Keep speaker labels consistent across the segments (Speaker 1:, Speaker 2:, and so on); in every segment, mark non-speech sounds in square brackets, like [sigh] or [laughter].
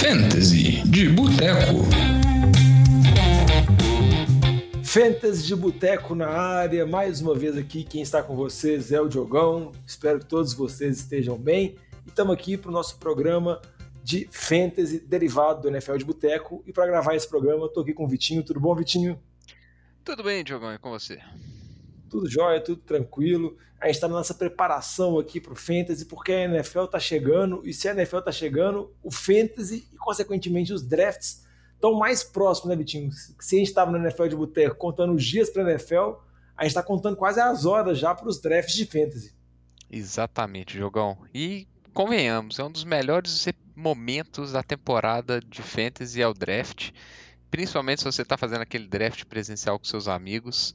Speaker 1: Fantasy de Boteco.
Speaker 2: Fantasy de Boteco na área, mais uma vez aqui, quem está com vocês é o Diogão, espero que todos vocês estejam bem e estamos aqui para o nosso programa de Fantasy derivado do NFL de Boteco e para gravar esse programa estou aqui com o Vitinho, tudo bom Vitinho?
Speaker 3: Tudo bem Diogão, e com você?
Speaker 2: Tudo jóia, tudo tranquilo, a gente está na nossa preparação aqui para o Fantasy porque a NFL está chegando e se a NFL está chegando, o Fantasy e consequentemente os drafts estão mais próximos, né, Vitinho? Se a gente estava no NFL de Boteco contando os dias para a NFL, a gente está contando quase as horas já para os drafts de fantasy.
Speaker 3: Exatamente, Jogão. E convenhamos, é um dos melhores momentos da temporada de fantasy é o draft. Principalmente se você está fazendo aquele draft presencial com seus amigos.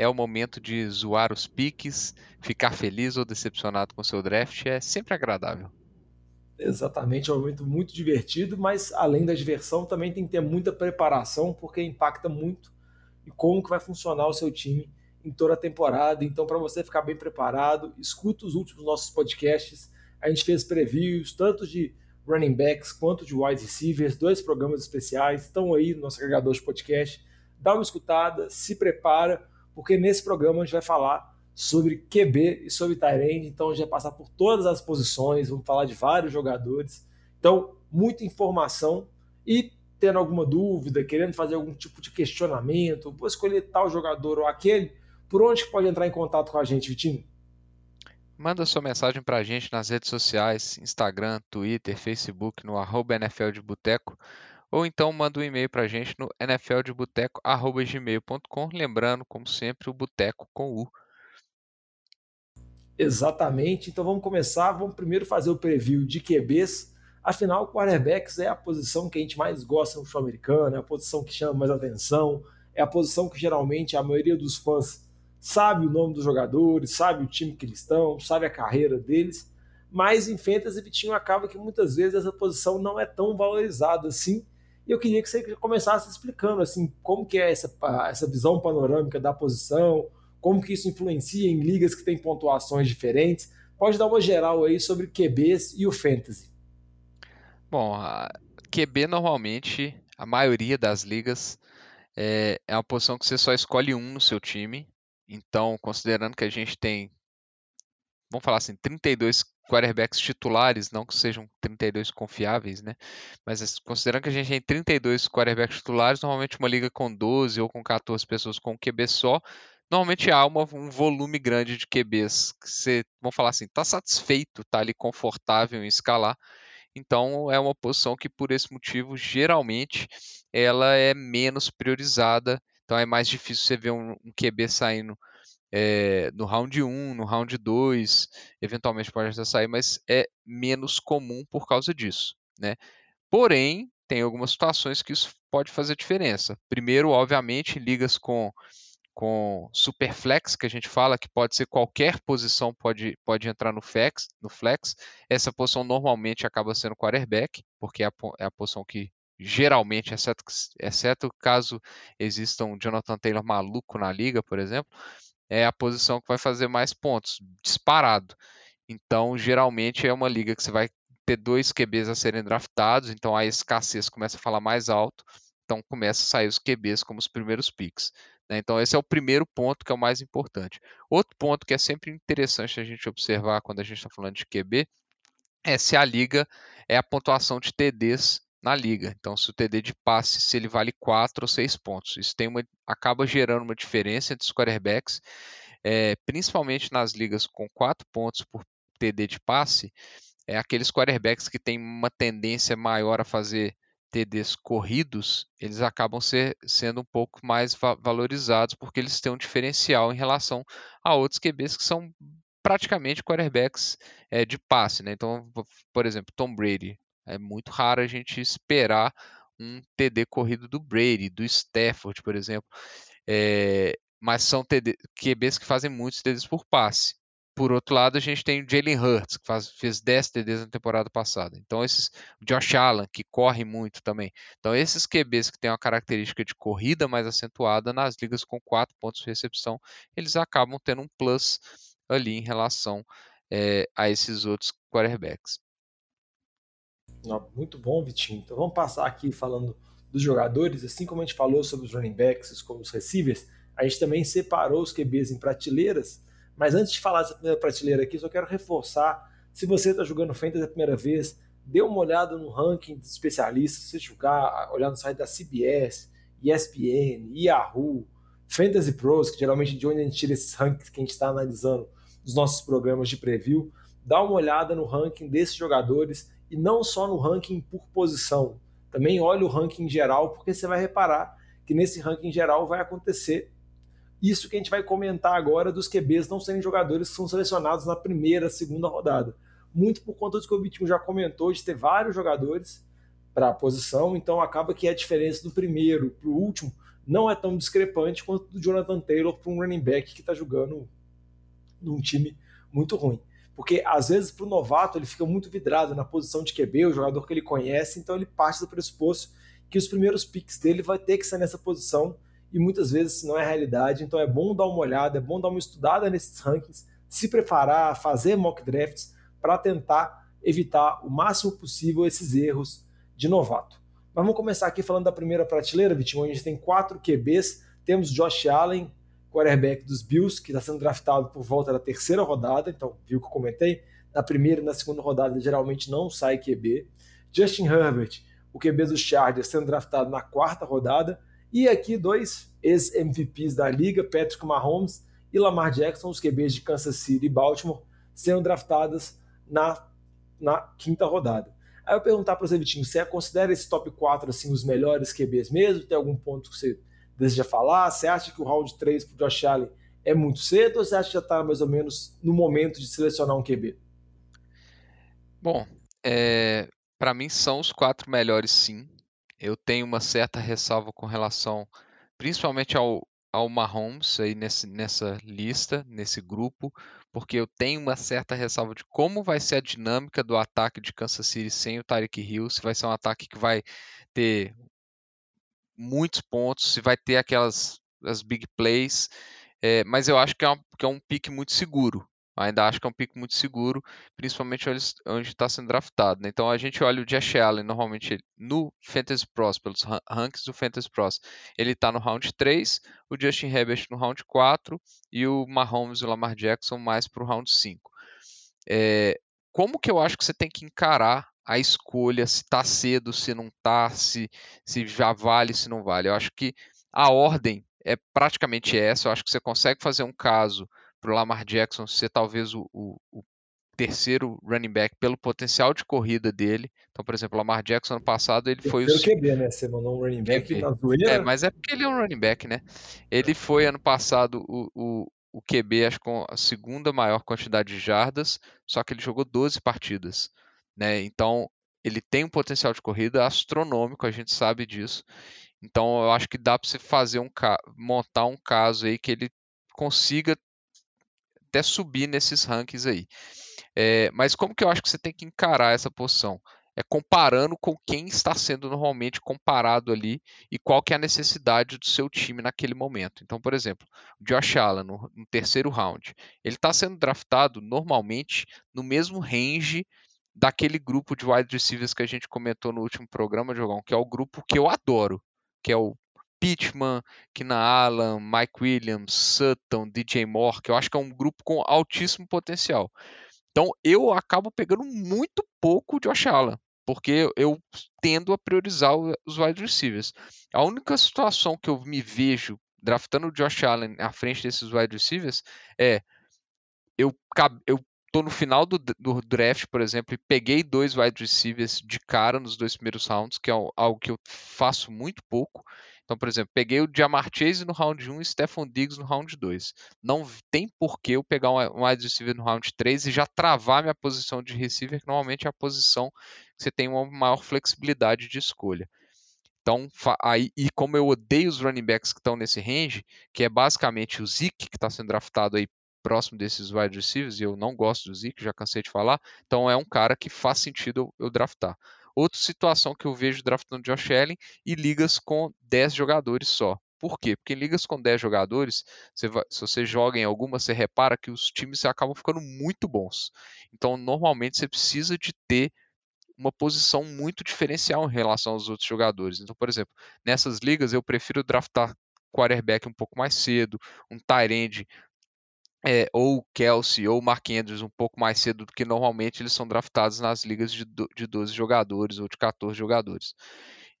Speaker 3: É o momento de zoar os piques, ficar feliz ou decepcionado com o seu draft. É sempre agradável.
Speaker 2: Exatamente, é um momento muito divertido, mas além da diversão também tem que ter muita preparação, porque impacta muito em como que vai funcionar o seu time em toda a temporada. Então, para você ficar bem preparado, escuta os últimos nossos podcasts. A gente fez previews, tanto de running backs quanto de wide receivers, dois programas especiais, estão aí no nosso agregador de podcast. Dá uma escutada, se prepara, porque nesse programa a gente vai falar sobre QB e sobre Tyrande. Então, a gente vai passar por todas as posições, vamos falar de vários jogadores. Então, muita informação e tendo alguma dúvida, querendo fazer algum tipo de questionamento, vou escolher tal jogador ou aquele, por onde que pode entrar em contato com a gente, Vitinho?
Speaker 3: Manda sua mensagem para a gente nas redes sociais, Instagram, Twitter, Facebook, no arroba NFL de Boteco, ou então manda um e-mail para a gente no nfldeboteco.gmail.com, lembrando, como sempre, o Boteco com U.
Speaker 2: Exatamente. Então vamos começar. Vamos primeiro fazer o preview de QBs. Afinal, quarterbacks é a posição que a gente mais gosta no futebol americano, é a posição que chama mais atenção, é a posição que geralmente a maioria dos fãs sabe o nome dos jogadores, sabe o time que eles estão, sabe a carreira deles. Mas em Fantasy Vitinho acaba que muitas vezes essa posição não é tão valorizada assim. E eu queria que você começasse explicando assim como que é essa, essa visão panorâmica da posição, como que isso influencia em ligas que têm pontuações diferentes. Pode dar uma geral aí sobre QBs e o Fantasy.
Speaker 3: Bom, a QB normalmente, a maioria das ligas, é, é uma posição que você só escolhe um no seu time. Então, considerando que a gente tem, vamos falar assim, 32 quarterbacks titulares, não que sejam 32 confiáveis, né? Mas considerando que a gente tem 32 quarterbacks titulares, normalmente uma liga com 12 ou com 14 pessoas com QB só, normalmente há uma, um volume grande de QBs que você, vamos falar assim, está satisfeito, está ali confortável em escalar. Então é uma posição que por esse motivo geralmente ela é menos priorizada. Então é mais difícil você ver um, um QB saindo é, no round 1, no round 2, eventualmente pode até sair, mas é menos comum por causa disso. Né? Porém, tem algumas situações que isso pode fazer diferença. Primeiro, obviamente, ligas com com superflex, que a gente fala que pode ser qualquer posição pode, pode entrar no flex, no flex. Essa posição normalmente acaba sendo quarterback, porque é a, é a posição que geralmente, exceto, exceto caso exista um Jonathan Taylor maluco na liga, por exemplo, é a posição que vai fazer mais pontos, disparado. Então, geralmente é uma liga que você vai ter dois QBs a serem draftados, então a escassez começa a falar mais alto, então começa a sair os QBs como os primeiros picks. Né? Então, esse é o primeiro ponto que é o mais importante. Outro ponto que é sempre interessante a gente observar quando a gente está falando de QB é se a liga é a pontuação de TDs na liga. Então, se o TD de passe se ele vale 4 ou 6 pontos. Isso tem uma, acaba gerando uma diferença entre os quarterbacks, é, principalmente nas ligas com 4 pontos por TD de passe, é aqueles quarterbacks que têm uma tendência maior a fazer TDs corridos, eles acabam ser, sendo um pouco mais va valorizados porque eles têm um diferencial em relação a outros QBs que são praticamente quarterbacks é, de passe. Né? Então, por exemplo, Tom Brady. É muito raro a gente esperar um TD corrido do Brady, do Stafford, por exemplo. É, mas são TD, QBs que fazem muitos TDs por passe. Por outro lado, a gente tem o Jalen Hurts, que faz, fez 10 TDs na temporada passada. Então, esses. Josh Allen, que corre muito também. Então, esses QBs que têm uma característica de corrida mais acentuada nas ligas com 4 pontos de recepção, eles acabam tendo um plus ali em relação é, a esses outros quarterbacks.
Speaker 2: Muito bom, Vitinho. Então vamos passar aqui falando dos jogadores, assim como a gente falou sobre os running backs, como os receivers, a gente também separou os QBs em prateleiras. Mas antes de falar dessa primeira prateleira aqui, só quero reforçar: se você está jogando Fantasy a primeira vez, dê uma olhada no ranking de especialistas, se jogar, olhar no site da CBS, ESPN, Yahoo, Fantasy Pros, que geralmente é de onde a gente tira esses rankings que a gente está analisando nos nossos programas de preview. Dá uma olhada no ranking desses jogadores e não só no ranking por posição. Também olhe o ranking geral, porque você vai reparar que nesse ranking geral vai acontecer isso que a gente vai comentar agora dos QBs não serem jogadores que são selecionados na primeira, segunda rodada. Muito por conta do que o Bitinho já comentou, de ter vários jogadores para a posição, então acaba que a diferença do primeiro para o último não é tão discrepante quanto do Jonathan Taylor para um running back que está jogando num time muito ruim. Porque às vezes para o novato ele fica muito vidrado na posição de QB, o jogador que ele conhece, então ele parte do pressuposto que os primeiros picks dele vai ter que ser nessa posição e muitas vezes não é realidade. Então é bom dar uma olhada, é bom dar uma estudada nesses rankings, se preparar, fazer mock drafts para tentar evitar o máximo possível esses erros de novato. Mas vamos começar aqui falando da primeira prateleira, Vitinho. A gente tem quatro QBs. Temos Josh Allen, quarterback dos Bills, que está sendo draftado por volta da terceira rodada. Então, viu que eu comentei? Na primeira e na segunda rodada, geralmente não sai QB. Justin Herbert, o QB dos Chargers, sendo draftado na quarta rodada. E aqui dois ex-MVPs da liga, Patrick Mahomes e Lamar Jackson, os QBs de Kansas City e Baltimore, sendo draftadas na, na quinta rodada. Aí eu perguntar para você, Vitinho, você considera esse top 4 assim, os melhores QBs mesmo? Tem algum ponto que você deseja falar? Você acha que o round 3 para o Josh Allen é muito cedo ou você acha que já está mais ou menos no momento de selecionar um QB?
Speaker 3: Bom, é, para mim são os quatro melhores sim. Eu tenho uma certa ressalva com relação principalmente ao, ao Mahomes aí nesse, nessa lista, nesse grupo, porque eu tenho uma certa ressalva de como vai ser a dinâmica do ataque de Kansas City sem o Tyreek Hill, se vai ser um ataque que vai ter muitos pontos, se vai ter aquelas as big plays, é, mas eu acho que é, um, que é um pique muito seguro. Ainda acho que é um pico muito seguro, principalmente onde está sendo draftado. Né? Então a gente olha o Josh Allen normalmente no Fantasy Pros, pelos rankings do Fantasy Pros, ele está no round 3, o Justin Herbert no round 4 e o Mahomes e o Lamar Jackson mais para o round 5. É, como que eu acho que você tem que encarar a escolha, se está cedo, se não está, se, se já vale, se não vale? Eu acho que a ordem é praticamente essa. Eu acho que você consegue fazer um caso para o Lamar Jackson ser talvez o, o, o, terceiro running back pelo potencial de corrida dele. Então, por exemplo, o Lamar Jackson ano passado ele foi
Speaker 2: o QB, né? Você mandou um running back QB. na zoeira.
Speaker 3: É, mas é porque ele é um running back, né? Ele foi ano passado o, o, o QB, acho com a segunda maior quantidade de jardas, só que ele jogou 12 partidas, né? Então, ele tem um potencial de corrida astronômico, a gente sabe disso. Então, eu acho que dá para você fazer um montar um caso aí que ele consiga até subir nesses rankings aí. É, mas como que eu acho que você tem que encarar essa posição? É comparando com quem está sendo normalmente comparado ali e qual que é a necessidade do seu time naquele momento. Então, por exemplo, o Josh Allen no, no terceiro round, ele está sendo draftado normalmente no mesmo range daquele grupo de wide receivers que a gente comentou no último programa, Jogão, que é o grupo que eu adoro, que é o Pittman, Kina Allen, Mike Williams, Sutton, DJ Moore, que eu acho que é um grupo com altíssimo potencial. Então eu acabo pegando muito pouco Josh Allen, porque eu tendo a priorizar os wide receivers. A única situação que eu me vejo draftando o Josh Allen à frente desses wide receivers é eu, eu tô no final do, do, draft, por exemplo, e peguei dois wide receivers de cara nos dois primeiros rounds, que é algo que eu faço muito pouco. Então, por exemplo, peguei o Jamar Chase no round 1 e Stephon Diggs no round 2. Não tem por que eu pegar um wide receiver no round 3 e já travar minha posição de receiver, que normalmente é a posição que você tem uma maior flexibilidade de escolha. Então, aí, e como eu odeio os running backs que estão nesse range, que é basicamente o Zeke, que está sendo draftado aí próximo desses wide receivers, e eu não gosto do Zeke, já cansei de falar, então é um cara que faz sentido eu, draftar. Outra situação que eu vejo draftando Josh Allen e ligas com 10 jogadores só. Por quê? Porque em ligas com 10 jogadores, você vai, se você joga em alguma, você repara que os times acabam ficando muito bons. Então, normalmente, você precisa de ter uma posição muito diferencial em relação aos outros jogadores. Então, por exemplo, nessas ligas eu prefiro draftar quarterback um pouco mais cedo, um tight end é, ou Kelsey ou Mark Andrews um pouco mais cedo do que normalmente eles são draftados nas ligas de, do, de 12 jogadores ou de 14 jogadores.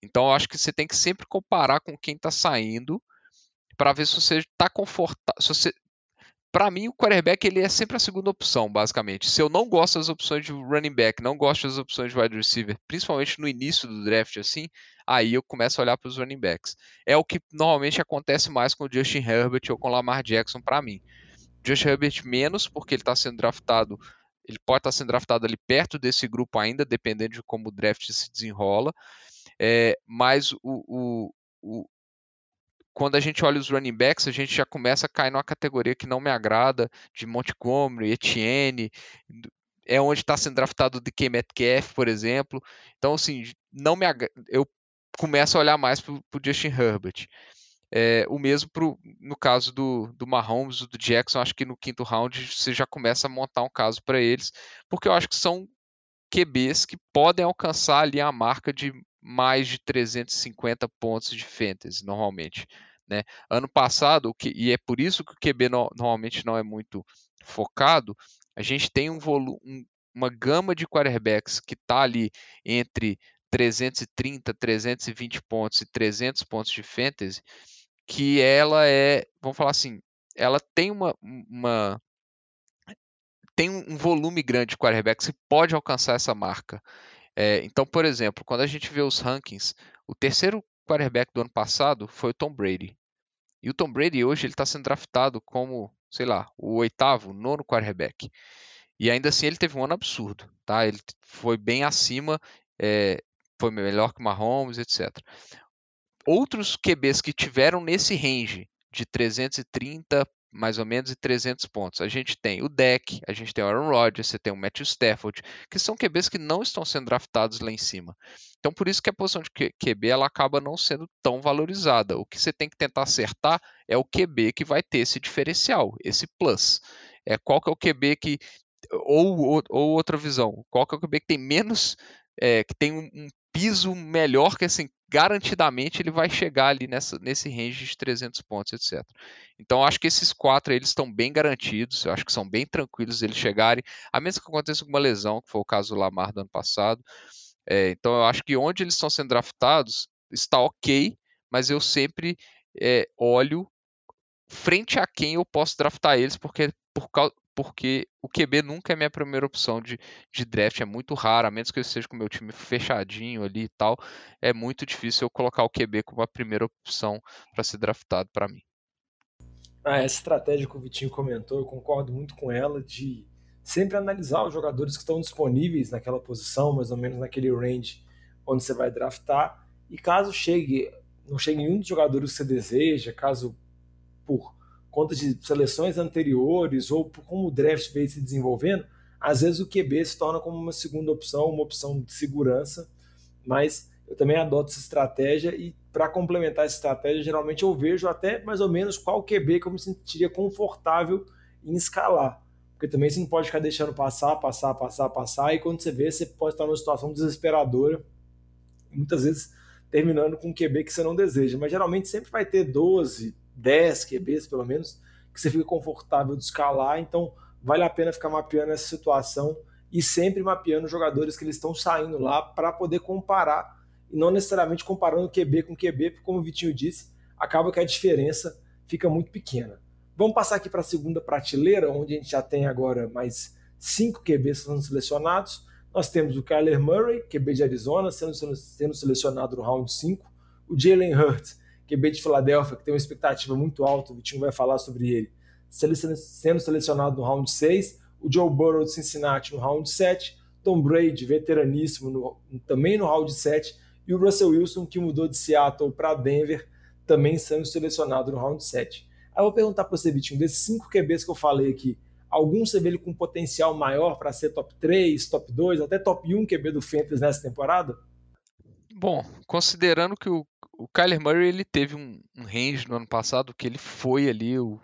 Speaker 3: Então eu acho que você tem que sempre comparar com quem está saindo para ver se você está confortável. Se para mim, o quarterback ele é sempre a segunda opção, basicamente. Se eu não gosto das opções de running back, não gosto das opções de wide receiver, principalmente no início do draft, assim, aí eu começo a olhar para os running backs. É o que normalmente acontece mais com o Justin Herbert ou com o Lamar Jackson para mim. Justin Herbert menos, porque ele está sendo draftado, ele pode estar tá sendo draftado ali perto desse grupo ainda, dependendo de como o draft se desenrola. É, mas o, o, o, quando a gente olha os running backs, a gente já começa a cair numa categoria que não me agrada, de Montgomery, Etienne, é onde está sendo draftado o DK Metcalf, por exemplo. Então, assim, não me eu começo a olhar mais para o Justin Herbert. É, o mesmo pro, no caso do, do Mahomes, do Jackson, acho que no quinto round você já começa a montar um caso para eles, porque eu acho que são QBs que podem alcançar ali a marca de mais de 350 pontos de fantasy, normalmente. Né? Ano passado, que, e é por isso que o QB no, normalmente não é muito focado, a gente tem um volume, um, uma gama de quarterbacks que está ali entre 330, 320 pontos e 300 pontos de fantasy, que ela é, vamos falar assim, ela tem uma, uma tem um volume grande de quarterbacks que pode alcançar essa marca. É, então, por exemplo, quando a gente vê os rankings, o terceiro quarterback do ano passado foi o Tom Brady. E o Tom Brady hoje ele está sendo draftado como, sei lá, o oitavo, nono quarterback. E ainda assim ele teve um ano absurdo, tá? Ele foi bem acima, é, foi melhor que Mahomes, etc. Outros QBs que tiveram nesse range de 330 mais ou menos e 300 pontos. A gente tem o Deck, a gente tem o Aaron Rodgers, você tem o Matthew Stafford, que são QBs que não estão sendo draftados lá em cima. Então, por isso que a posição de QB ela acaba não sendo tão valorizada. O que você tem que tentar acertar é o QB que vai ter esse diferencial, esse plus. É qual que é o QB que ou, ou, ou outra visão, qual que é o QB que tem menos é, que tem um, um, piso melhor que assim, garantidamente ele vai chegar ali nessa, nesse range de 300 pontos, etc. Então acho que esses quatro eles estão bem garantidos, eu acho que são bem tranquilos eles chegarem, a menos que aconteça alguma lesão, que foi o caso do Lamar do ano passado. É, então eu acho que onde eles estão sendo draftados está ok, mas eu sempre é, olho frente a quem eu posso draftar eles, porque por, porque o QB nunca é minha primeira opção de, de draft, é muito raro, a menos que eu esteja com o meu time fechadinho ali e tal, é muito difícil eu colocar o QB como a primeira opção para ser draftado para mim.
Speaker 2: Ah, essa estratégia que o Vitinho comentou, eu concordo muito com ela, de sempre analisar os jogadores que estão disponíveis naquela posição, mais ou menos naquele range onde você vai draftar, e caso chegue, não chegue nenhum dos jogadores que você deseja, caso por conta de seleções anteriores ou como o draft veio se desenvolvendo, às vezes o QB se torna como uma segunda opção, uma opção de segurança, mas eu também adoto essa estratégia e para complementar essa estratégia, geralmente eu vejo até mais ou menos qual QB que eu me sentiria confortável em escalar. Porque também você não pode ficar deixando passar, passar, passar, passar, e quando você vê, você pode estar numa situação desesperadora, muitas vezes terminando com um QB que você não deseja. Mas geralmente sempre vai ter 12, 10 QBs pelo menos, que você fica confortável de escalar, então vale a pena ficar mapeando essa situação e sempre mapeando jogadores que eles estão saindo lá para poder comparar e não necessariamente comparando QB com QB, porque como o Vitinho disse, acaba que a diferença fica muito pequena. Vamos passar aqui para a segunda prateleira, onde a gente já tem agora mais cinco QBs sendo selecionados. Nós temos o Kyler Murray, QB de Arizona, sendo, sendo selecionado no round 5. O Jalen Hurts, QB de Filadélfia, que tem uma expectativa muito alta, o Vitinho vai falar sobre ele, sendo selecionado no round 6, o Joe Burrow de Cincinnati no round 7, Tom Brady, veteraníssimo, no, também no round 7, e o Russell Wilson, que mudou de Seattle para Denver, também sendo selecionado no round 7. Aí eu vou perguntar para você, Vitinho, desses cinco QBs que eu falei aqui, algum você vê ele com potencial maior para ser top 3, top 2, até top 1 QB do Fantasy nessa temporada?
Speaker 3: Bom, considerando que o, o Kyler Murray ele teve um, um range no ano passado que ele foi ali o,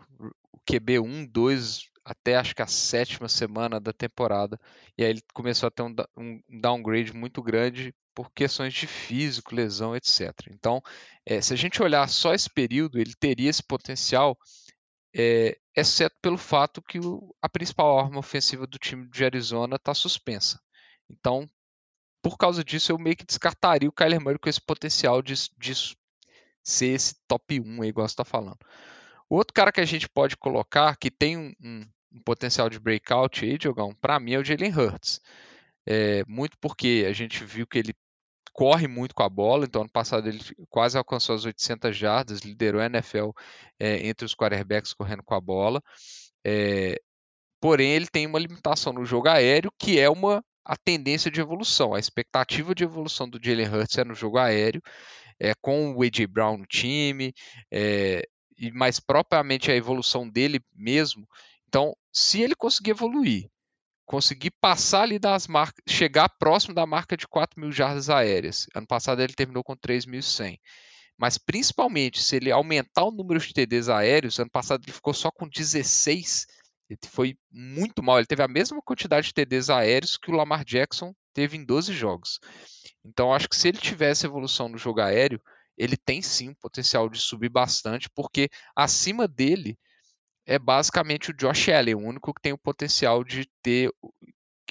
Speaker 3: o QB 1, 2 até acho que a sétima semana da temporada. E aí ele começou a ter um, um downgrade muito grande por questões de físico, lesão, etc. Então, é, se a gente olhar só esse período, ele teria esse potencial, é, exceto pelo fato que o, a principal arma ofensiva do time de Arizona está suspensa. Então, por causa disso, eu meio que descartaria o Kyler Murray com esse potencial de, de ser esse top 1 aí, igual você está falando. O outro cara que a gente pode colocar, que tem um, um, um potencial de breakout aí, Diogão, para mim é o Jalen Hurts. É, muito porque a gente viu que ele corre muito com a bola, então ano passado ele quase alcançou as 800 jardas, liderou a NFL é, entre os quarterbacks correndo com a bola. É, porém, ele tem uma limitação no jogo aéreo, que é uma a tendência de evolução. A expectativa de evolução do Jalen Hurts é no jogo aéreo, é, com o A.J. Brown no time, é, e mais propriamente a evolução dele mesmo. Então, se ele conseguir evoluir, conseguir passar ali das marcas, chegar próximo da marca de 4 mil jardas aéreas. Ano passado ele terminou com 3.100. Mas principalmente se ele aumentar o número de TDs aéreos, ano passado ele ficou só com 16. Ele foi muito mal. Ele teve a mesma quantidade de TDs aéreos que o Lamar Jackson teve em 12 jogos. Então acho que se ele tivesse evolução no jogo aéreo, ele tem sim o potencial de subir bastante, porque acima dele é basicamente o Josh Allen, o único que tem o potencial de ter.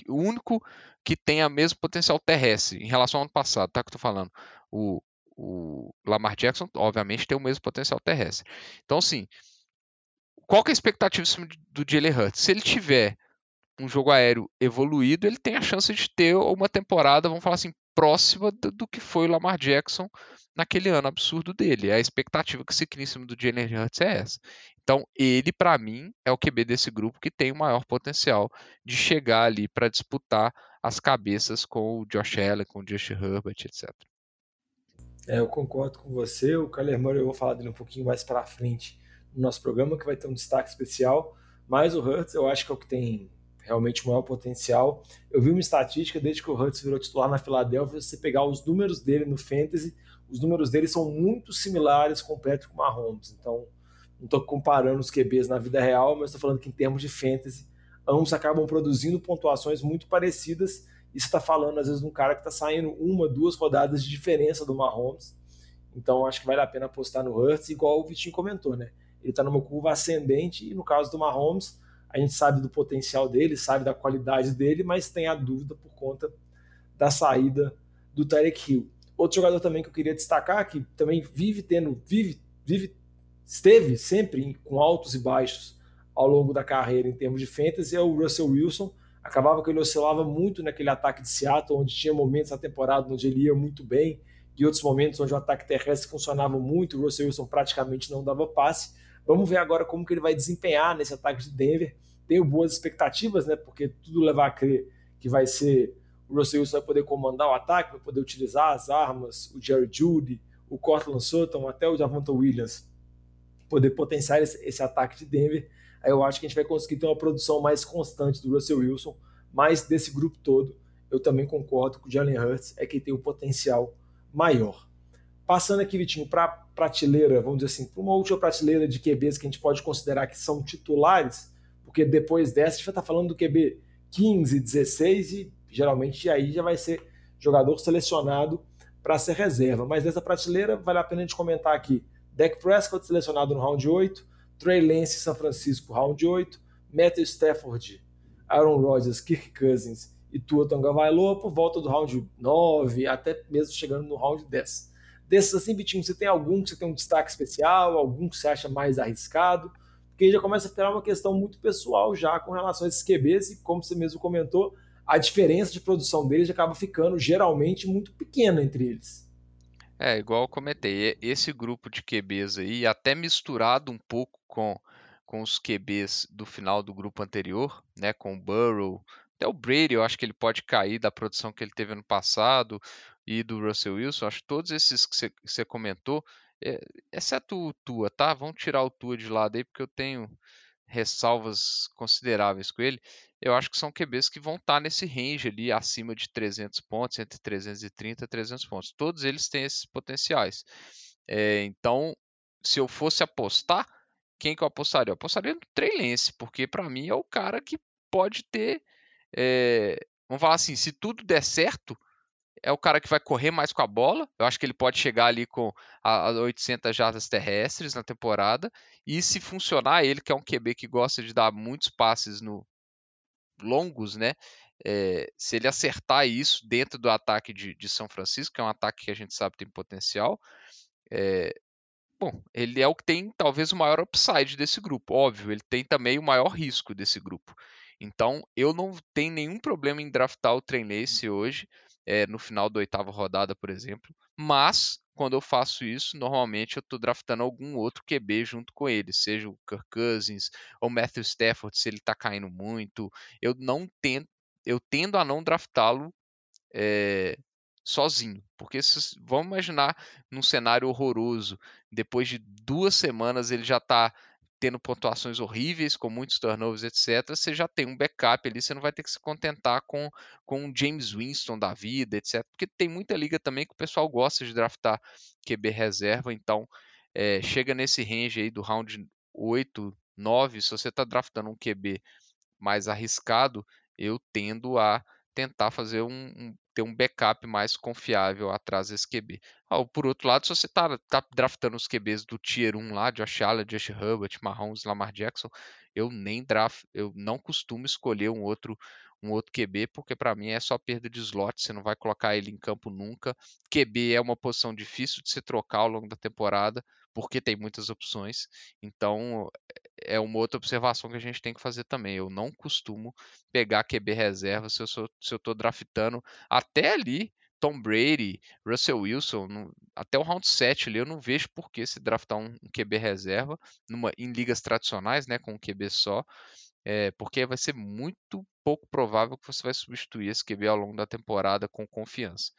Speaker 3: O único que tem o mesmo potencial terrestre em relação ao ano passado, tá? Que eu tô falando. O, o Lamar Jackson, obviamente, tem o mesmo potencial terrestre. Então, assim, qual que é a expectativa do Jalen Hurts? Se ele tiver um jogo aéreo evoluído, ele tem a chance de ter uma temporada, vamos falar assim, próxima do, do que foi o Lamar Jackson naquele ano absurdo dele. A expectativa que se cria em cima do Jalen Hurts é essa. Então, ele, para mim, é o QB desse grupo que tem o maior potencial de chegar ali para disputar as cabeças com o Josh Allen, com o Josh Herbert, etc.
Speaker 2: É, eu concordo com você. O Kyler Murray eu vou falar dele um pouquinho mais para frente no nosso programa, que vai ter um destaque especial. Mas o Hurts eu acho que é o que tem realmente o maior potencial. Eu vi uma estatística desde que o Hurts virou titular na Filadélfia, você pegar os números dele no Fantasy, os números dele são muito similares com o Patrick Mahomes. Então, não estou comparando os QBs na vida real, mas estou falando que em termos de fantasy, ambos acabam produzindo pontuações muito parecidas. E você está falando, às vezes, de um cara que está saindo uma, duas rodadas de diferença do Mahomes. Então, acho que vale a pena apostar no Hurts, igual o Vitinho comentou, né? Ele está numa curva ascendente e no caso do Mahomes, a gente sabe do potencial dele, sabe da qualidade dele, mas tem a dúvida por conta da saída do Tarek Hill. Outro jogador também que eu queria destacar, que também vive tendo, vive, vive esteve sempre com altos e baixos ao longo da carreira em termos de fantasy é o Russell Wilson. Acabava que ele oscilava muito naquele ataque de Seattle, onde tinha momentos na temporada onde ele ia muito bem, e outros momentos onde o ataque terrestre funcionava muito, o Russell Wilson praticamente não dava passe. Vamos ver agora como que ele vai desempenhar nesse ataque de Denver. Tenho boas expectativas, né? Porque tudo leva a crer que vai ser o Russell Wilson vai poder comandar o ataque, vai poder utilizar as armas, o Jerry Judy, o Cortland Sutton, até o Javonta Williams poder potenciar esse, esse, ataque de Denver, aí eu acho que a gente vai conseguir ter uma produção mais constante do Russell Wilson, mas desse grupo todo, eu também concordo que o Jalen Hurts é quem tem o potencial maior. Passando aqui, Vitinho, para prateleira, vamos dizer assim, para uma última prateleira de QBs que a gente pode considerar que são titulares, porque depois dessa a gente vai estar tá falando do QB 15, 16 e geralmente aí já vai ser jogador selecionado para ser reserva. Mas dessa prateleira vale a pena a gente comentar aqui Dak Prescott selecionado no round 8, Trey Lance São Francisco round 8, Matthew Stafford, Aaron Rodgers, Kirk Cousins e Tua Tagovailoa por volta do round 9, até mesmo chegando no round 10. Desses assim, Vitinho, você tem algum que você tem um destaque especial, algum que você acha mais arriscado? Porque já começa a ficar uma questão muito pessoal já com relação a esses QBs e como você mesmo comentou, a diferença de produção deles acaba ficando geralmente muito pequena entre eles.
Speaker 3: É, igual eu comentei, esse grupo de QBs aí, até misturado um pouco com, com os QBs do final do grupo anterior, né, com o Burrow, até o Brady, eu acho que ele pode cair da produção que ele teve ano passado e do Russell Wilson, acho que todos esses que você comentou, é, exceto o Tua, tá? Vamos tirar o Tua de lado aí, porque eu tenho ressalvas consideráveis com ele, eu acho que são QBs que vão estar tá nesse range ali acima de 300 pontos, entre 330 e 300 pontos. Todos eles têm esses potenciais. É, então, se eu fosse apostar, quem que eu apostaria? Eu apostaria no Trey Lance, porque para mim é o cara que pode ter, é, vamos falar assim, se tudo der certo, é o cara que vai correr mais com a bola. Eu acho que ele pode chegar ali com as 800 jardas terrestres na temporada. E se funcionar, ele que é um QB que gosta de dar muitos passes no longos, né? É, se ele acertar isso dentro do ataque de, de, São Francisco, que é um ataque que a gente sabe tem potencial, é, bom, ele é o que tem talvez o maior upside desse grupo. Óbvio, ele tem também o maior risco desse grupo. Então, eu não tenho nenhum problema em draftar o Trey hoje é, no final da oitava rodada, por exemplo. Mas, quando eu faço isso, normalmente eu estou draftando algum outro QB junto com ele, seja o Kirk Cousins ou Matthew Stafford, se ele está caindo muito. Eu não tento, eu tendo a não draftá-lo é, sozinho. Porque vamos imaginar num cenário horroroso, depois de duas semanas ele já está tendo pontuações horríveis, com muitos turnovers, etc., você já tem um backup ali, você não vai ter que se contentar com, com James Winston da vida, etc. Porque tem muita liga também que o pessoal gosta de draftar QB reserva, então é, chega nesse range aí do round 8, 9, se você está draftando um QB mais arriscado, eu tendo a tentar fazer um, um, ter um backup mais confiável atrás desse QB. Ah, por outro lado, se você está tá draftando os QBs do Tier 1 lá, Josh Allen, Josh Herbert, Mahomes, Lamar Jackson, eu nem draft, eu não costumo escolher um outro um outro QB, porque para mim é só perda de slot, você não vai colocar ele em campo nunca. QB é uma posição difícil de se trocar ao longo da temporada, porque tem muitas opções. Então, é uma outra observação que a gente tem que fazer também. Eu não costumo pegar QB reserva se eu estou draftando até ali Tom Brady, Russell Wilson, no, até o round 7 ali, eu não vejo por que se draftar um, um QB reserva numa, em ligas tradicionais, né, com um QB só, é, porque vai ser muito pouco provável que você vai substituir esse QB ao longo da temporada com confiança.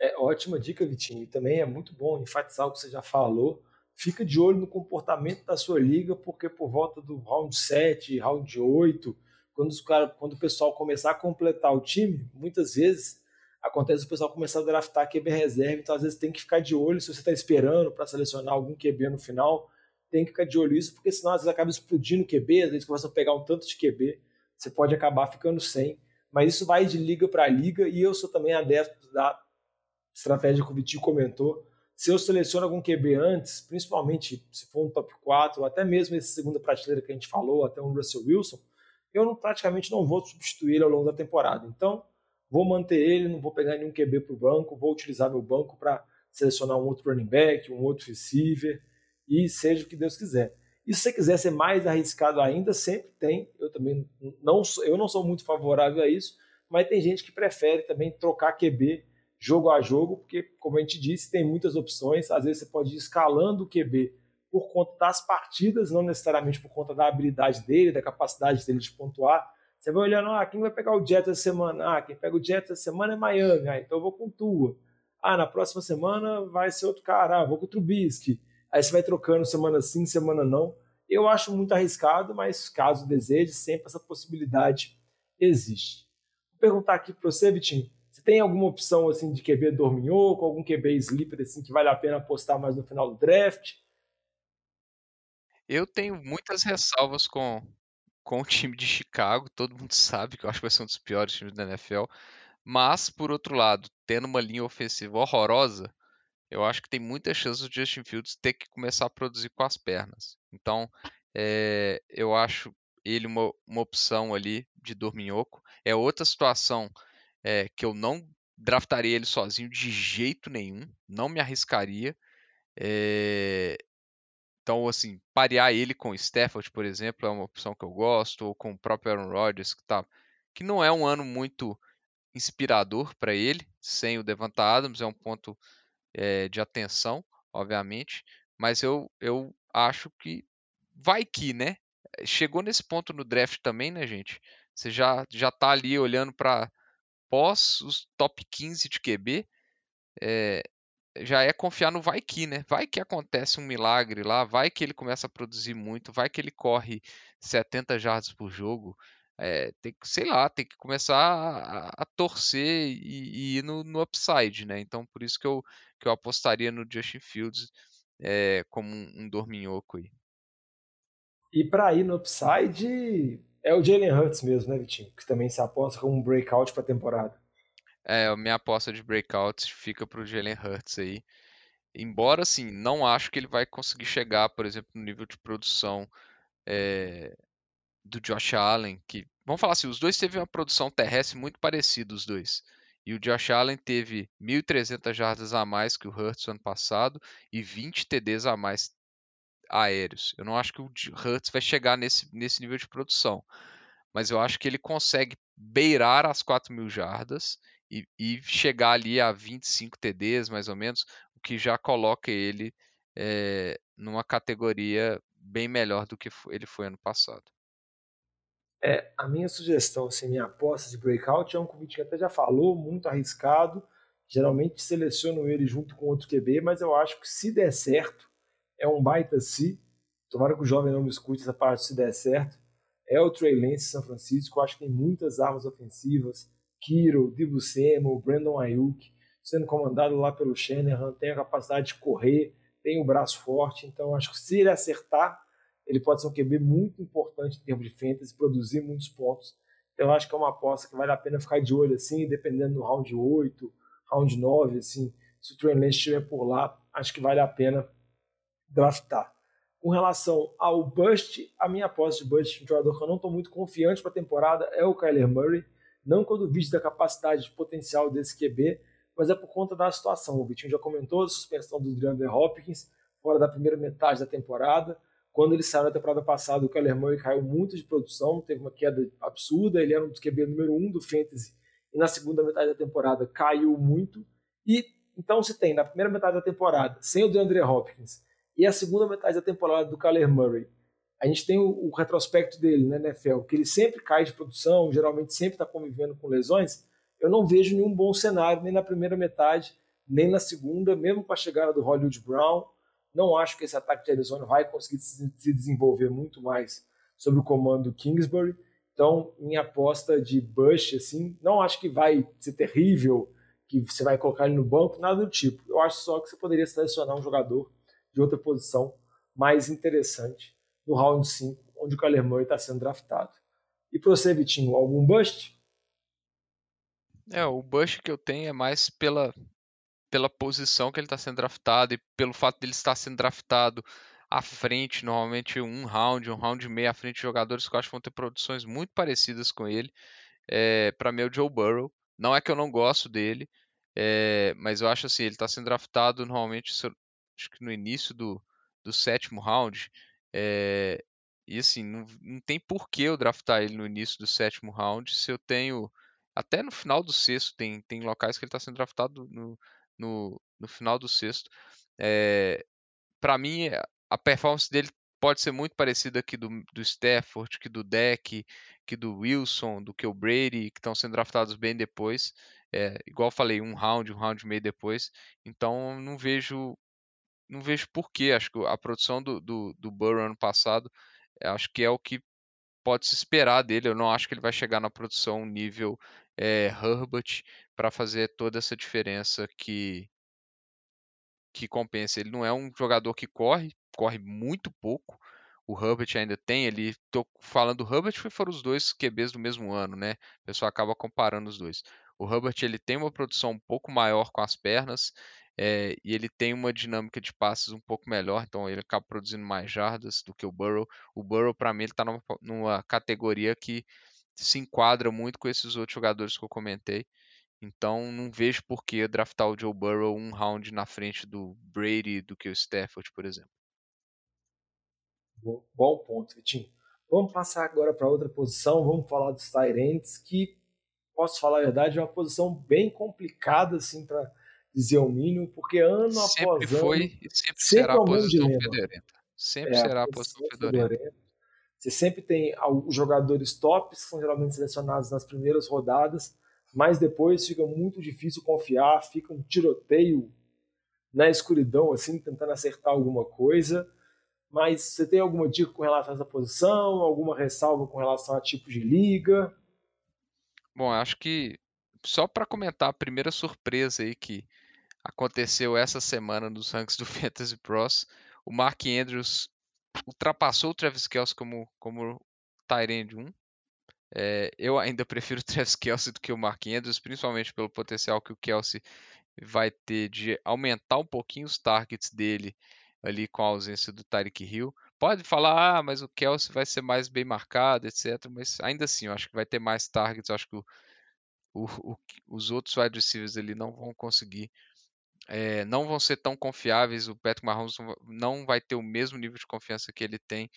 Speaker 2: É ótima dica, Vitinho. E também é muito bom enfatizar o que você já falou fica de olho no comportamento da sua liga, porque por volta do round 7, round 8, quando, os cara, quando o pessoal começar a completar o time, muitas vezes acontece o pessoal começar a draftar QB reserva, então às vezes tem que ficar de olho, se você está esperando para selecionar algum QB no final, tem que ficar de olho nisso, porque senão às vezes acaba explodindo QB, às vezes começa a pegar um tanto de QB, você pode acabar ficando sem. Mas isso vai de liga para liga, e eu sou também adepto da estratégia que o Vitinho comentou, se eu seleciono algum QB antes, principalmente se for um top 4, ou até mesmo esse segunda prateleira que a gente falou, até um Russell Wilson, eu não, praticamente não vou substituir ele ao longo da temporada. Então, vou manter ele, não vou pegar nenhum QB para o banco, vou utilizar meu banco para selecionar um outro running back, um outro receiver, e seja o que Deus quiser. E se você quiser ser mais arriscado ainda, sempre tem. Eu também não sou, eu não sou muito favorável a isso, mas tem gente que prefere também trocar QB jogo a jogo, porque, como a gente disse, tem muitas opções. Às vezes você pode ir escalando o QB por conta das partidas, não necessariamente por conta da habilidade dele, da capacidade dele de pontuar. Você vai olhando, ah, quem vai pegar o Jets essa semana? Ah, quem pega o Jets essa semana é Miami, ah, então eu vou com Tua. Ah, na próxima semana vai ser outro cara, ah, vou com o Trubisky. Aí você vai trocando semana sim, semana não. Eu acho muito arriscado, mas caso deseje, sempre essa possibilidade existe. Vou perguntar aqui para você, Vitinho, você tem alguma opção assim de QB dorminhoco, algum QB sleeper assim que vale a pena apostar mais no final do draft?
Speaker 3: Eu tenho muitas ressalvas com, com o time de Chicago, todo mundo sabe que eu acho que vai ser um dos piores times da NFL. Mas, por outro lado, tendo uma linha ofensiva horrorosa, eu acho que tem muita chance do Justin Fields ter que começar a produzir com as pernas. Então, é, eu acho ele uma, uma opção ali de dorminhoco. É outra situação é, que eu não draftaria ele sozinho de jeito nenhum, não me arriscaria. É... Então, assim, parear ele com o Stafford, por exemplo, é uma opção que eu gosto, ou com o próprio Aaron Rodgers, que, tá, que não é um ano muito inspirador para ele, sem o Devonta Adams, é um ponto é, de atenção, obviamente, mas eu, eu acho que vai que, né? Chegou nesse ponto no draft também, né, gente? Você já, já tá ali olhando para pós os top 15 de QB, é, eh, já é confiar no vai que, né? Vai que acontece um milagre lá, vai que ele começa a produzir muito, vai que ele corre 70 jardas por jogo. É, tem que, sei lá, tem que começar a, a torcer e, e, ir no, no, upside, né? Então, por isso que eu, que eu apostaria no Justin Fields é, como um, um dorminhoco aí.
Speaker 2: E para ir no upside, é o Jalen Hurts mesmo, né, Vitinho? Que também se aposta como um breakout para a temporada.
Speaker 3: É, a minha aposta de breakout fica para o Jalen Hurts aí. Embora, assim, não acho que ele vai conseguir chegar, por exemplo, no nível de produção é, do Josh Allen, que, vamos falar assim, os dois teve uma produção terrestre muito parecida, os dois. E o Josh Allen teve 1.300 jardas a mais que o Hurts ano passado e 20 TDs a mais aéreos. Eu não acho que o Hurts vai chegar nesse, nesse nível de produção, mas eu acho que ele consegue beirar as 4 mil jardas e, e, chegar ali a 25 TDs, mais ou menos, o que já coloca ele é, numa categoria bem melhor do que ele foi ano passado.
Speaker 2: É, a minha sugestão, assim, minha aposta de breakout é um convite que até já falou, muito arriscado. Geralmente seleciono ele junto com outro QB, mas eu acho que se der certo, é um baita se. Tomara que o jovem não me escute essa parte se der certo. É o Trey Lance São Francisco. Acho que tem muitas armas ofensivas. Kiro, Dibu Samuel, Brandon Ayuk, sendo comandado lá pelo Shanahan, tem a capacidade de correr, tem o braço forte. Então, acho que se ele acertar, ele pode ser um QB muito importante em termos de fantasy, produzir muitos pontos. Então, acho que é uma aposta que vale a pena ficar de olho, assim, dependendo do round 8, round 9, assim, se o Trey Lance estiver por lá, acho que vale a pena draftar. Com relação ao bust, a minha aposta de bust, um jogador que eu não estou muito confiante para a temporada, é o Kyler Murray. Não quando vídeo da capacidade de potencial desse QB, mas é por conta da situação. O Vitinho já comentou a suspensão do DeAndre Hopkins fora da primeira metade da temporada. Quando ele saiu na temporada passada, o Kyler Murray caiu muito de produção, teve uma queda absurda, ele era um dos QB número um do Fantasy, e na segunda metade da temporada caiu muito. E então se tem na primeira metade da temporada, sem o DeAndre Hopkins, e a segunda metade da temporada do Kyler Murray, a gente tem o, o retrospecto dele né, NFL, que ele sempre cai de produção, geralmente sempre está convivendo com lesões, eu não vejo nenhum bom cenário nem na primeira metade, nem na segunda, mesmo com a chegada do Hollywood Brown. Não acho que esse ataque de Arizona vai conseguir se desenvolver muito mais sob o comando do Kingsbury. Então, minha aposta de Bush, assim, não acho que vai ser terrível, que você vai colocar ele no banco, nada do tipo. Eu acho só que você poderia selecionar um jogador de outra posição mais interessante no round 5, onde o Kyler Murray está sendo draftado. E para você, Vitinho, algum bust?
Speaker 3: É, o Bush que eu tenho é mais pela, pela posição que ele está sendo draftado e pelo fato dele estar sendo draftado à frente, normalmente um round, um round e meio à frente de jogadores que eu acho que vão ter produções muito parecidas com ele. É, para mim, é o Joe Burrow. Não é que eu não gosto dele, é, mas eu acho assim, ele está sendo draftado normalmente, acho que no início do, do sétimo round. É, e assim, não, não tem por que eu draftar ele no início do sétimo round se eu tenho até no final do sexto, tem, tem locais que ele está sendo draftado no, no, no, final do sexto. É, para mim, a performance dele pode ser muito parecida aqui do, do Stafford, que do Deck, que do Wilson, do que o Brady, que estão sendo draftados bem depois. É, igual falei, um round, um round e meio depois. Então não vejo não vejo porquê. Acho que a produção do, do, do Burrow ano passado acho que é o que pode se esperar dele. Eu não acho que ele vai chegar na produção nível é, Herbert para fazer toda essa diferença que que compensa. Ele não é um jogador que corre, corre muito pouco. O Herbert ainda tem, ele tô falando do Herbert porque foram os dois QBs do mesmo ano, né? O pessoal acaba comparando os dois. O Herbert ele tem uma produção um pouco maior com as pernas é, e ele tem uma dinâmica de passes um pouco melhor, então ele acaba produzindo mais jardas do que o Burrow. O Burrow para mim ele está numa, numa categoria que se enquadra muito com esses outros jogadores que eu comentei. Então não vejo por que draftar o Joe Burrow um round na frente do Brady do que o Stafford, por exemplo.
Speaker 2: Bom ponto, Vitinho. Vamos passar agora para outra posição, vamos falar dos Tyrants, que, posso falar a verdade, é uma posição bem complicada assim, para dizer o mínimo, porque ano
Speaker 3: sempre
Speaker 2: após
Speaker 3: foi, ano. Sempre, sempre será a posição fedorenta. Sempre é, será a posição fedorenta. fedorenta.
Speaker 2: Você sempre tem os jogadores tops, que são geralmente selecionados nas primeiras rodadas, mas depois fica muito difícil confiar, fica um tiroteio na escuridão, assim, tentando acertar alguma coisa. Mas você tem alguma dica com relação a essa posição? Alguma ressalva com relação a tipo de liga?
Speaker 3: Bom, acho que só para comentar a primeira surpresa aí que aconteceu essa semana nos ranks do [laughs] Fantasy Pros, o Mark Andrews ultrapassou o Travis Kelce como, como Tyrande 1. É, eu ainda [laughs] prefiro o Travis Kelce do que o Mark Andrews, principalmente pelo potencial que o Kelce vai ter de aumentar um pouquinho os targets dele ali com a ausência do Tyreek Hill. Pode falar, ah, mas o Kelsey vai ser mais bem marcado, etc. Mas ainda assim, eu acho que vai ter mais targets. Eu acho que o, o, o, os outros wide receivers ali não vão conseguir, é, não vão ser tão confiáveis. O Patrick Mahomes não vai ter o mesmo nível de confiança que ele tem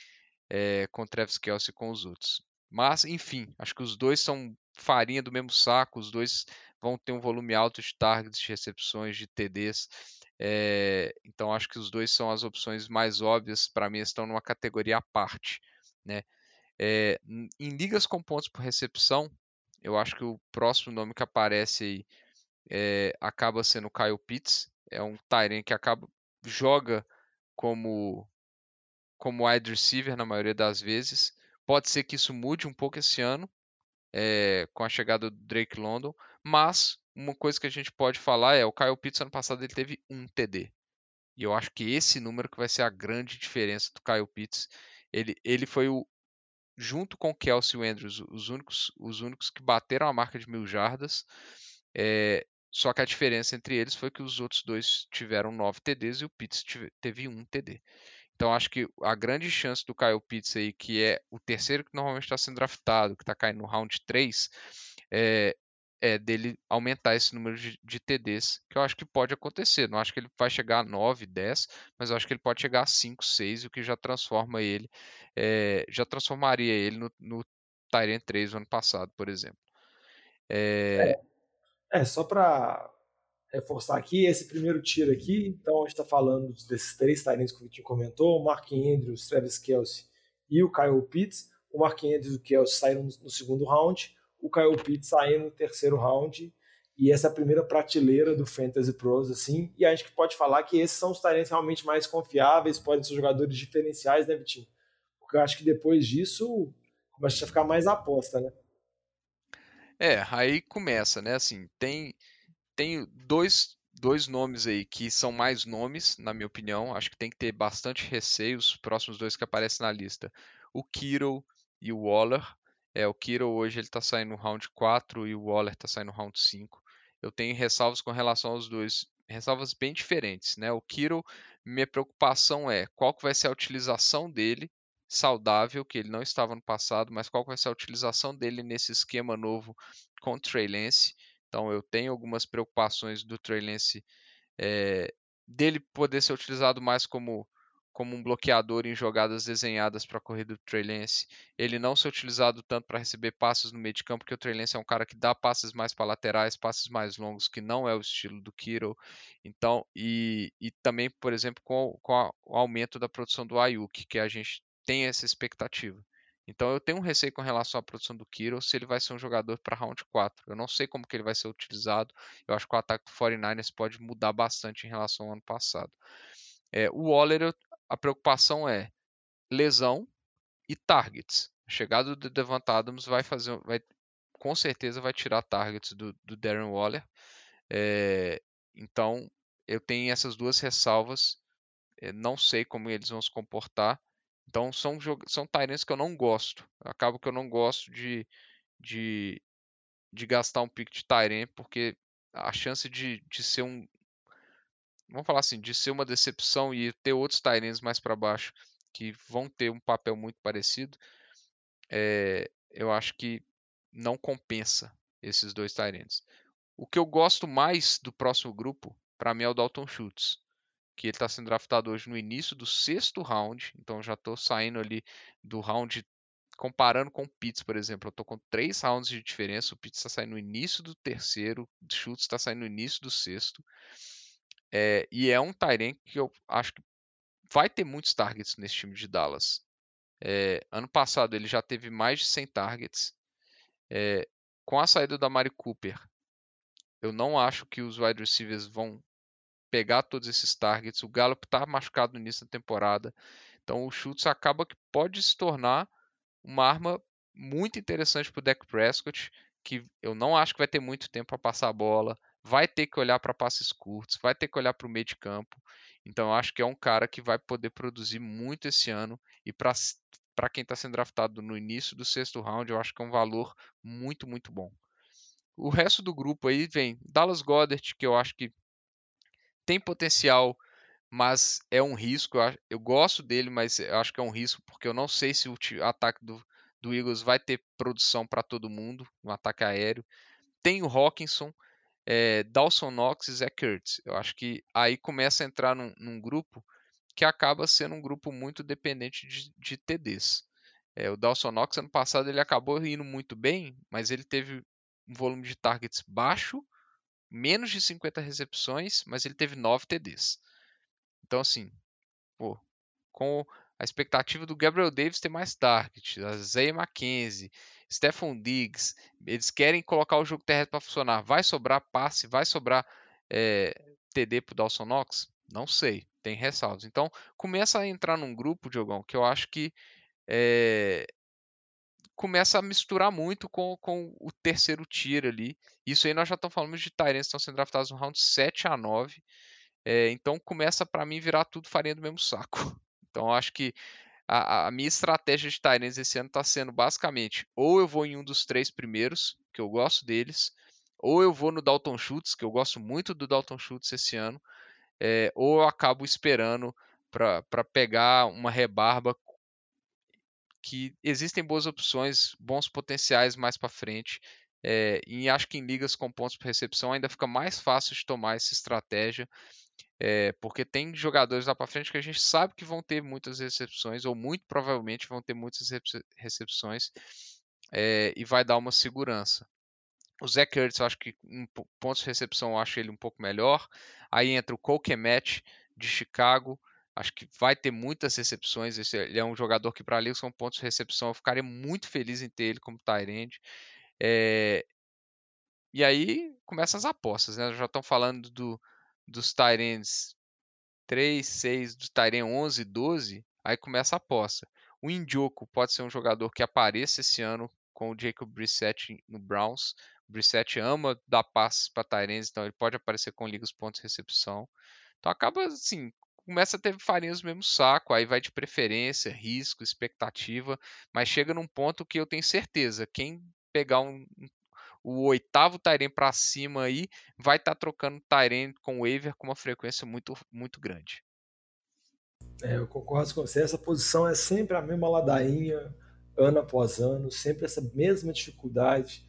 Speaker 3: é, com o Travis Kelsey com os outros. Mas, enfim, acho que os dois são farinha do mesmo saco. Os dois vão ter um volume alto de targets, de recepções, de TDs. É, então acho que os dois são as opções mais óbvias para mim estão numa categoria à parte, né? É, em ligas com pontos por recepção, eu acho que o próximo nome que aparece aí é, acaba sendo o Kyle Pitts, é um Tyrant que acaba joga como como wide receiver na maioria das vezes. Pode ser que isso mude um pouco esse ano é, com a chegada do Drake London, mas uma coisa que a gente pode falar é o Kyle Pitts ano passado ele teve um TD. E eu acho que esse número que vai ser a grande diferença do Kyle Pitts. Ele, ele foi o junto com Kelsey e Andrews, os únicos, os únicos que bateram a marca de mil jardas. É, só que a diferença entre eles foi que os outros dois tiveram nove TDs e o Pitts teve um TD. Então acho que a grande chance do Kyle Pitts aí, que é o terceiro que normalmente está sendo draftado, que está caindo no round 3, é, é, dele aumentar esse número de, de, TDs, que eu acho que pode acontecer. Não acho que ele vai chegar a 9, 10, mas eu acho que ele pode chegar a 5, 6, o que já transforma ele, é, já transformaria ele no, no Tyrant 3 do ano passado, por exemplo.
Speaker 2: É, é só para reforçar aqui, esse primeiro tiro aqui, então a gente está falando desses três Tyrants que o Vitinho comentou, o Mark Andrews, Travis Kelsey e o Kyle Pitts. O Mark Andrews e o Kelsey saíram no segundo round, o Kyle Pitts saindo no terceiro round e essa é a primeira prateleira do Fantasy Pros, assim, e a gente pode falar que esses são os talentos realmente mais confiáveis, podem ser jogadores diferenciais, né, Vitinho? Porque eu acho que depois disso começa a ficar mais aposta, né?
Speaker 3: É, aí começa, né, assim, tem, tem dois, dois nomes aí que são mais nomes, na minha opinião, acho que tem que ter bastante receio, os próximos dois que aparecem na lista, o Kittle e o Waller, é, o Kiro hoje ele está saindo no round 4 e o Waller está saindo no round 5. Eu tenho ressalvas com relação aos dois, ressalvas bem diferentes, né? O Kiro, minha preocupação é qual que vai ser a utilização dele saudável, que ele não estava no passado, mas qual vai ser a utilização dele nesse esquema novo com o Trey Lance. Então eu tenho algumas preocupações do Trey Lance é, dele poder ser utilizado mais como como um bloqueador em jogadas desenhadas para a corrida do Trey Lance. Ele não ser utilizado tanto para receber passes no meio de campo, porque o Trey Lance é um cara que dá passes mais para laterais, passes mais longos, que não é o estilo do Kittle. Então, e, e também, por exemplo, com, com a, o aumento da produção do Ayuk, que a gente tem essa expectativa. Então eu tenho um receio com relação à produção do Kittle, se ele vai ser um jogador para round 4. Eu não sei como que ele vai ser utilizado. Eu acho que o ataque do 49ers pode mudar bastante em relação ao ano passado. É, o Waller, a preocupação é lesão e targets. A chegada do Devant Adams vai fazer, vai, com certeza vai tirar targets do, do Darren Waller. É, então eu tenho essas duas ressalvas. É, não sei como eles vão se comportar. Então são, são Tyrants que eu não gosto. Acabo que eu não gosto de, de, de gastar um pick de Tyrant porque a chance de, de ser um, vamos falar assim, de ser uma decepção e ter outros Tyrants mais para baixo que vão ter um papel muito parecido, é, eu acho que não compensa esses dois Tyrants. O que eu gosto mais do próximo grupo, para mim, é o Dalton Schultz, que ele está sendo draftado hoje no início do sexto round, então já estou saindo ali do round comparando com o Pitts, por exemplo, eu estou com três rounds de diferença. O Pitts está saindo no início do terceiro, o Schultz está saindo no início do sexto. É, e é um Tyrant que eu acho que vai ter muitos targets nesse time de Dallas. É, ano passado ele já teve mais de 100 targets. É, com a saída da Mari Cooper, eu não acho que os wide receivers vão pegar todos esses targets. O Gallup está machucado no início da temporada. Então o Schultz acaba que pode se tornar uma arma muito interessante para o Dak Prescott, que eu não acho que vai ter muito tempo para passar a bola. vai ter que olhar para passes curtos, vai ter que olhar para o meio de campo. Então eu acho que é um cara que vai poder produzir muito esse ano e para quem está sendo draftado no início do sexto round, eu acho que é um valor muito, muito bom. O resto do grupo aí vem Dallas Goddard, que eu acho que tem potencial, mas é um risco. Eu, eu gosto dele, mas eu acho que é um risco porque eu não sei se o ataque do, do Eagles vai ter produção para todo mundo, um ataque aéreo. Tem o Hawkinson, é, Dawson Knox e Zach Kurtz. Eu acho que aí começa a entrar num, num grupo que acaba sendo um grupo muito dependente de, de TDs. É, o Dawson Knox ano passado ele acabou indo muito bem, mas ele teve um volume de targets baixo, menos de 50 recepções, mas ele teve 9 TDs. Então assim, pô, com a expectativa do Gabriel Davis ter mais targets, a Zay McKenzie, Stephon Diggs, eles querem colocar o jogo terrestre para funcionar. Vai sobrar passe, vai sobrar é, eh, TD para o Dawson Knox? Não sei, tem ressalvas. Então, começa a entrar num grupo, Diogão, que eu acho que é, começa a misturar muito com, com o terceiro tier ali. Isso aí nós já estamos falando de Tyrants estão sendo draftados no round 7 a 9. É, então começa para mim virar tudo farinha do mesmo saco. [laughs] Então acho que a, a minha estratégia de Tyrants esse ano está sendo basicamente ou eu vou em um dos três primeiros, que eu gosto deles, ou eu vou no Dalton Schultz, que eu gosto muito do Dalton Schultz esse ano, é, ou eu acabo esperando para pegar uma rebarba que existem boas opções, bons potenciais mais para frente. É, e acho que em ligas com pontos por recepção ainda fica mais fácil de tomar essa estratégia. É, porque tem jogadores lá para frente que a gente sabe que vão ter muitas recepções, ou muito provavelmente vão ter muitas recepções, é, e vai dar uma segurança. O Zach Ertz, eu acho que em pontos de recepção, eu acho ele um pouco melhor. Aí entra o Colquemet de Chicago, acho que vai ter muitas recepções. Esse, ele é um jogador que, para ali, são pontos de recepção. Eu ficaria muito feliz em ter ele como tight é, e aí começam as apostas, né? Já estão falando do, dos Tyrants 3, 6, dos Tyrants 11, 12, aí começa a aposta. O Indioco pode ser um jogador que apareça esse ano com o Jacob Brissett no Browns. O Brissett ama dar passes para Tyrants, então ele pode aparecer com liga os pontos de recepção. Então acaba assim, começa a ter farinha no mesmo saco, aí vai de preferência, risco, expectativa, mas chega num ponto que eu tenho certeza, quem pegar um, o oitavo Tyrene para cima aí vai estar tá trocando Tyrene com waiver com uma frequência muito, muito grande.
Speaker 2: É, eu concordo com você. Essa posição é sempre a mesma ladainha, ano após ano, sempre essa mesma dificuldade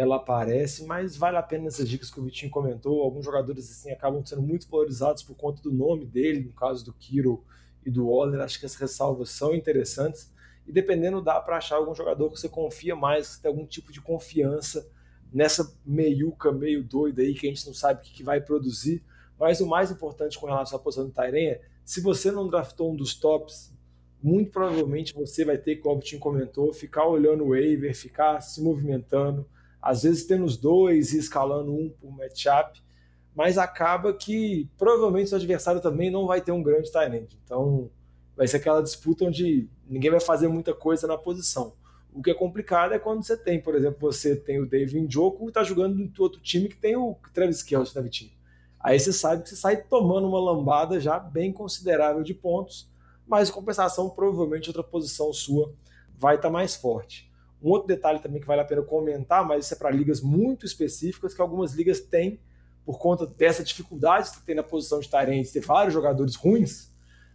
Speaker 2: ela aparece, mas vale a pena essas dicas que o Vitinho comentou. Alguns jogadores assim acabam sendo muito valorizados por conta do nome dele, no caso do Kiro e do Waller. Acho que as ressalvas são interessantes. E dependendo, dá para achar algum jogador que você confia mais, que tem algum tipo de confiança nessa meiuca meio doida aí que a gente não sabe o que, que vai produzir. Mas o mais importante com relação à posição do Tairen é, se você não draftou um dos tops, muito provavelmente você vai ter, como o Vitinho comentou, ficar olhando o waiver, ficar se movimentando, às vezes tendo os dois e escalando um por matchup, mas acaba que provavelmente o adversário também não vai ter um grande Tyrant. Então vai ser aquela disputa onde ninguém vai fazer muita coisa na posição. O que é complicado é quando você tem, por exemplo, você tem o David Njoku e está jogando no outro time que tem o Travis Kelce, né, Vitinho? Aí você sabe que você sai tomando uma lambada já bem considerável de pontos, mas compensação, provavelmente outra posição sua vai estar tá mais forte. Um outro detalhe também que vale a pena comentar, mas isso é para ligas muito específicas, que algumas ligas têm, por conta dessa dificuldade que tem na posição de Tyrants, ter vários jogadores ruins,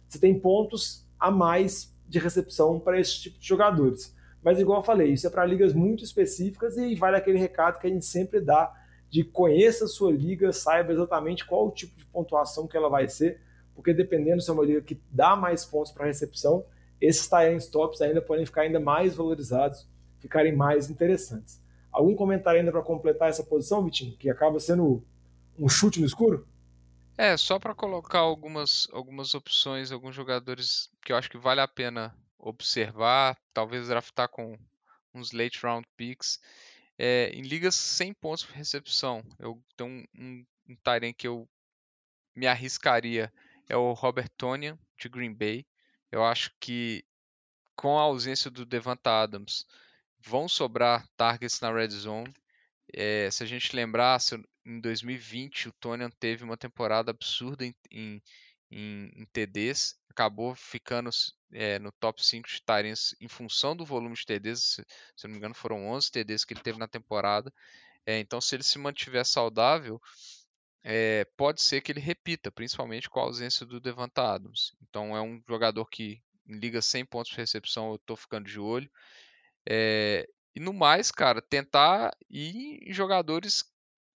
Speaker 2: você tem pontos a mais de recepção para esse tipo de jogadores. Mas, igual eu falei, isso é para ligas muito específicas e vale aquele recado que a gente sempre dá de conheça a sua liga, saiba exatamente qual o tipo de pontuação que ela vai ser, porque dependendo se é uma liga que dá mais pontos para recepção, esses tie tops ainda podem ficar ainda mais valorizados, ficarem mais interessantes. Algum comentário ainda para completar essa posição, Vitinho, que acaba sendo um chute no escuro?
Speaker 3: É, só para colocar algumas, algumas opções, alguns jogadores que eu acho que vale a pena observar, talvez draftar com uns late round picks. É, em ligas sem pontos por recepção, eu tenho um, um, um que eu me arriscaria é o Robert Tonian de Green Bay. Eu acho que com a ausência do Devonta Adams vão sobrar targets na red zone. É, se a gente lembrar, em 2020 o Tonian teve uma temporada absurda em, em, em, TDs, acabou ficando é, no top 5 de Tyrants em função do volume de TDs, se, se não me engano foram 11 TDs que ele teve na temporada. É, então, se ele se mantiver saudável, é, pode ser que ele repita, principalmente com a ausência do Devonta Adams. Então, é um jogador que liga 100 pontos de recepção, eu estou ficando de olho. É, e no mais, cara, tentar ir em jogadores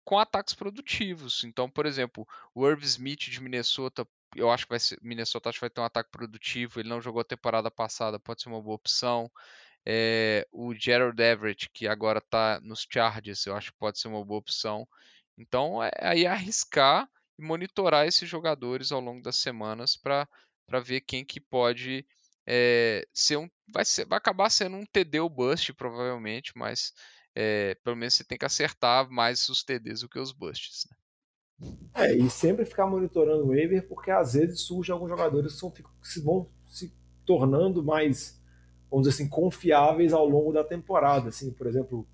Speaker 3: com ataques produtivos. Então, por exemplo, o Irv Smith de Minnesota, eu acho que vai ser, Minnesota acho que vai ter um ataque produtivo. Ele não jogou a temporada passada, pode ser uma boa opção. É, o Gerald Everett, que agora está nos Chargers, eu acho que pode ser uma boa opção. Então, é, aí arriscar e monitorar esses jogadores ao longo das semanas para ver quem que pode é, ser um, vai, ser, vai acabar sendo um TD ou bust, provavelmente, mas é, pelo menos você tem que acertar mais os TDs do que os busts.
Speaker 2: Né? É, e sempre ficar monitorando o waiver, porque às vezes surgem alguns jogadores que, são, que vão se tornando mais vamos dizer assim, confiáveis ao longo da temporada. Assim, por exemplo,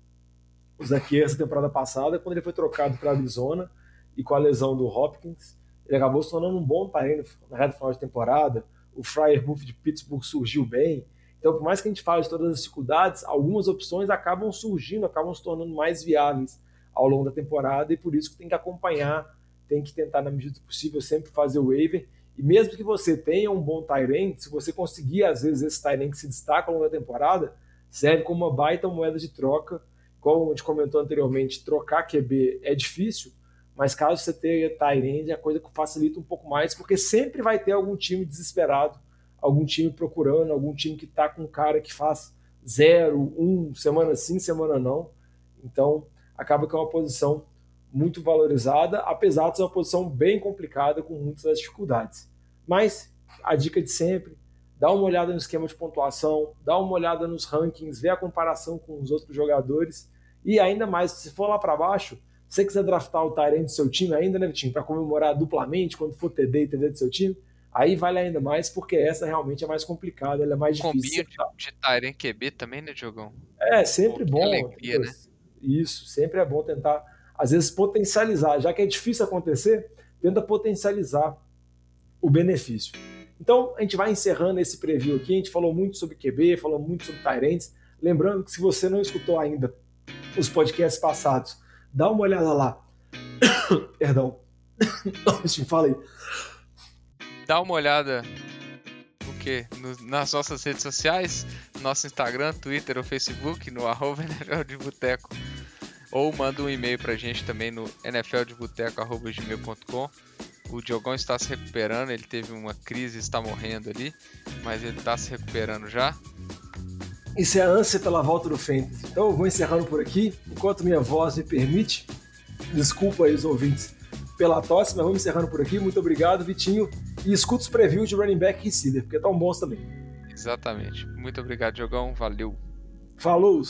Speaker 2: o Zacchaeus, essa temporada passada, quando ele foi trocado para Arizona e com a lesão do Hopkins, ele acabou se tornando um bom talento na reta final de temporada. O Fryer Buff de Pittsburgh surgiu bem. Então, por mais que a gente fale de todas as dificuldades, algumas opções acabam surgindo, acabam se tornando mais viáveis ao longo da temporada e por isso que tem que acompanhar, tem que tentar, na medida do possível, sempre fazer o waiver e mesmo que você tenha um bom Tyrant, se você conseguir, às vezes, esse Tyrant que se destaca ao longo da temporada, serve como uma baita moeda de troca. Como a gente comentou anteriormente, trocar QB é difícil, mas caso você tenha Tyrant, é a coisa que facilita um pouco mais, porque sempre vai ter algum time desesperado, algum time procurando, algum time que está com um cara que faz zero, um, semana sim, semana não. Então, acaba que é uma posição muito valorizada, apesar de ser uma posição bem complicada com muitas dificuldades. Mas a dica de sempre, dá uma olhada no esquema de pontuação, dá uma olhada nos rankings, vê a comparação com os outros jogadores e ainda mais, se for lá para baixo, se você quiser draftar o Tyrant do seu time ainda, né, Vitinho, para comemorar duplamente quando for TD e TD do seu time, aí vale ainda mais porque essa realmente é mais complicada, ela é mais difícil.
Speaker 3: Combinho de, de Tyrant QB também, né, Diogão?
Speaker 2: É, sempre Pô, bom. Alegria, né? Isso, sempre é bom tentar às vezes potencializar, já que é difícil acontecer, tenta potencializar o benefício. Então, a gente vai encerrando esse preview aqui. A gente falou muito sobre QB, falou muito sobre Tyrants. Lembrando que se você não escutou ainda os podcasts passados, dá uma olhada lá. [coughs] Perdão. [coughs] Fala aí.
Speaker 3: Dá uma olhada o quê? No, nas nossas redes sociais, nosso Instagram, Twitter ou Facebook, no [laughs] arroba de Boteco ou manda um e-mail pra gente também no nfldeboteco.gmail.com. O Diogão está se recuperando, ele teve uma crise, está morrendo ali, mas ele está se recuperando já.
Speaker 2: Isso é a ânsia pela volta do Fantasy. Então eu vou encerrando por aqui, enquanto minha voz me permite. Desculpa aí os ouvintes pela tosse, mas vamos encerrando por aqui. Muito obrigado, Vitinho. E escuta os previews de running back e receiver, porque estão bons também.
Speaker 3: Exatamente. Muito obrigado, Diogão. Valeu.
Speaker 2: Falou!